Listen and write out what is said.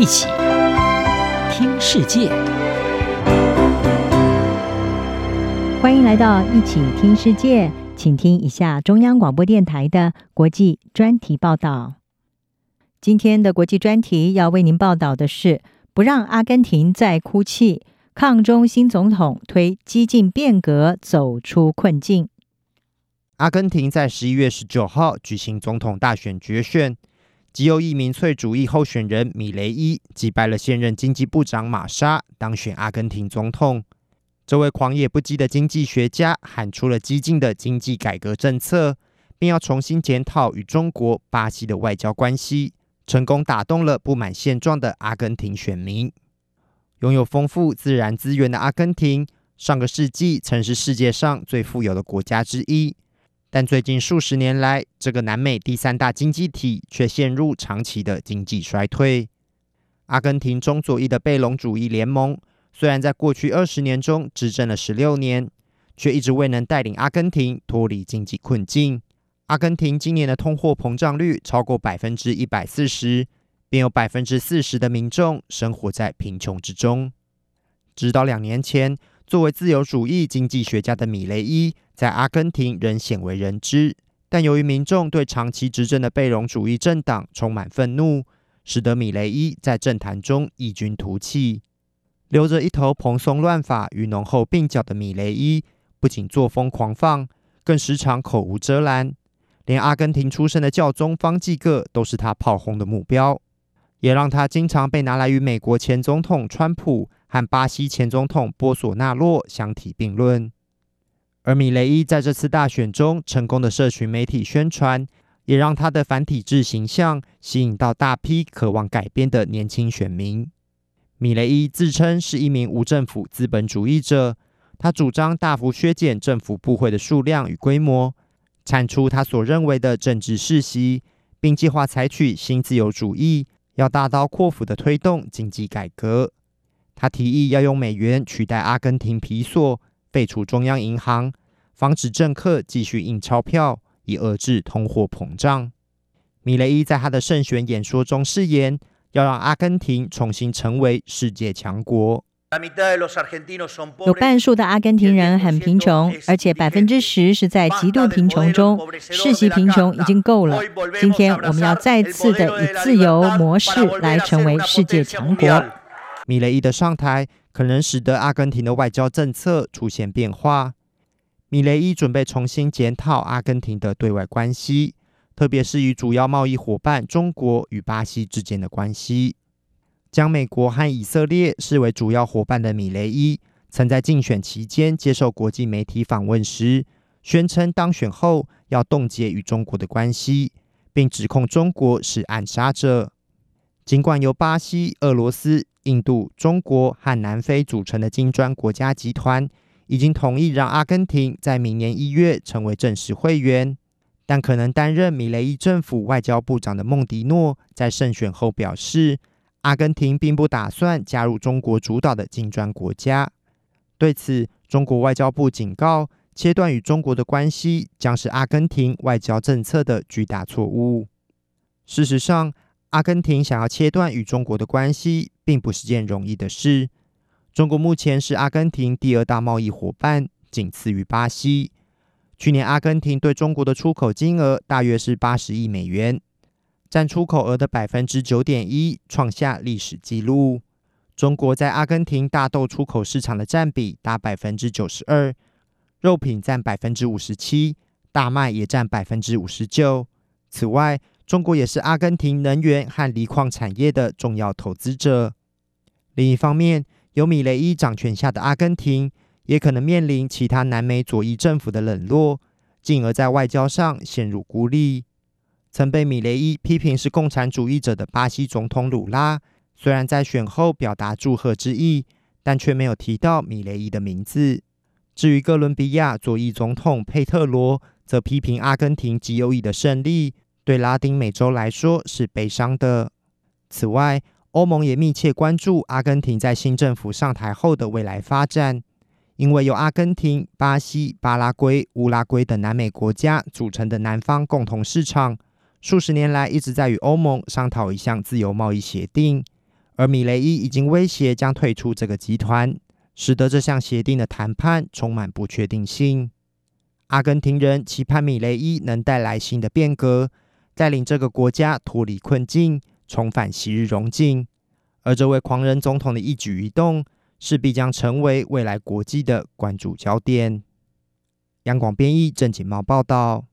一起听世界，欢迎来到一起听世界，请听一下中央广播电台的国际专题报道。今天的国际专题要为您报道的是：不让阿根廷再哭泣，抗中新总统推激进变革走出困境。阿根廷在十一月十九号举行总统大选决选。极右翼民粹主义候选人米雷伊击败了现任经济部长玛莎，当选阿根廷总统。这位狂野不羁的经济学家喊出了激进的经济改革政策，并要重新检讨与中国、巴西的外交关系，成功打动了不满现状的阿根廷选民。拥有丰富自然资源的阿根廷，上个世纪曾是世界上最富有的国家之一。但最近数十年来，这个南美第三大经济体却陷入长期的经济衰退。阿根廷中左翼的贝隆主义联盟虽然在过去二十年中执政了十六年，却一直未能带领阿根廷脱离经济困境。阿根廷今年的通货膨胀率超过百分之一百四十，并有百分之四十的民众生活在贫穷之中。直到两年前，作为自由主义经济学家的米雷伊，在阿根廷仍鲜为人知，但由于民众对长期执政的贝隆主义政党充满愤怒，使得米雷伊在政坛中异军突起。留着一头蓬松乱发与浓厚鬓角的米雷伊，不仅作风狂放，更时常口无遮拦，连阿根廷出身的教宗方济各都是他炮轰的目标，也让他经常被拿来与美国前总统川普和巴西前总统波索纳洛相提并论。而米雷伊在这次大选中成功的社群媒体宣传，也让他的反体制形象吸引到大批渴望改变的年轻选民。米雷伊自称是一名无政府资本主义者，他主张大幅削减政府部会的数量与规模，铲除他所认为的政治世袭，并计划采取新自由主义，要大刀阔斧地推动经济改革。他提议要用美元取代阿根廷皮索。废除中央银行，防止政客继续印钞票，以遏制通货膨胀。米雷伊在他的胜选演说中誓言，要让阿根廷重新成为世界强国。有半数的阿根廷人很贫穷，而且百分之十是在极度贫穷中。世袭贫穷已经够了。今天我们要再次的以自由模式来成为世界强国。米雷伊的上台。可能使得阿根廷的外交政策出现变化。米雷伊准备重新检讨阿根廷的对外关系，特别是与主要贸易伙伴中国与巴西之间的关系。将美国和以色列视为主要伙伴的米雷伊，曾在竞选期间接受国际媒体访问时，宣称当选后要冻结与中国的关系，并指控中国是暗杀者。尽管由巴西、俄罗斯、印度、中国和南非组成的金砖国家集团已经同意让阿根廷在明年一月成为正式会员，但可能担任米雷伊政府外交部长的孟迪诺在胜选后表示，阿根廷并不打算加入中国主导的金砖国家。对此，中国外交部警告，切断与中国的关系将是阿根廷外交政策的巨大错误。事实上，阿根廷想要切断与中国的关系，并不是件容易的事。中国目前是阿根廷第二大贸易伙伴，仅次于巴西。去年，阿根廷对中国的出口金额大约是八十亿美元，占出口额的百分之九点一，创下历史纪录。中国在阿根廷大豆出口市场的占比达百分之九十二，肉品占百分之五十七，大麦也占百分之五十九。此外，中国也是阿根廷能源和锂矿产业的重要投资者。另一方面，由米雷伊掌权下的阿根廷也可能面临其他南美左翼政府的冷落，进而在外交上陷入孤立。曾被米雷伊批评是共产主义者的巴西总统鲁拉，虽然在选后表达祝贺之意，但却没有提到米雷伊的名字。至于哥伦比亚左翼总统佩特罗，则批评阿根廷极右翼的胜利。对拉丁美洲来说是悲伤的。此外，欧盟也密切关注阿根廷在新政府上台后的未来发展，因为由阿根廷、巴西、巴拉圭、乌拉圭等南美国家组成的南方共同市场，数十年来一直在与欧盟商讨一项自由贸易协定，而米雷伊已经威胁将退出这个集团，使得这项协定的谈判充满不确定性。阿根廷人期盼米雷伊能带来新的变革，带领这个国家脱离困境，重返昔日荣境。而这位狂人总统的一举一动，势必将成为未来国际的关注焦点。央广编译郑锦茂报道。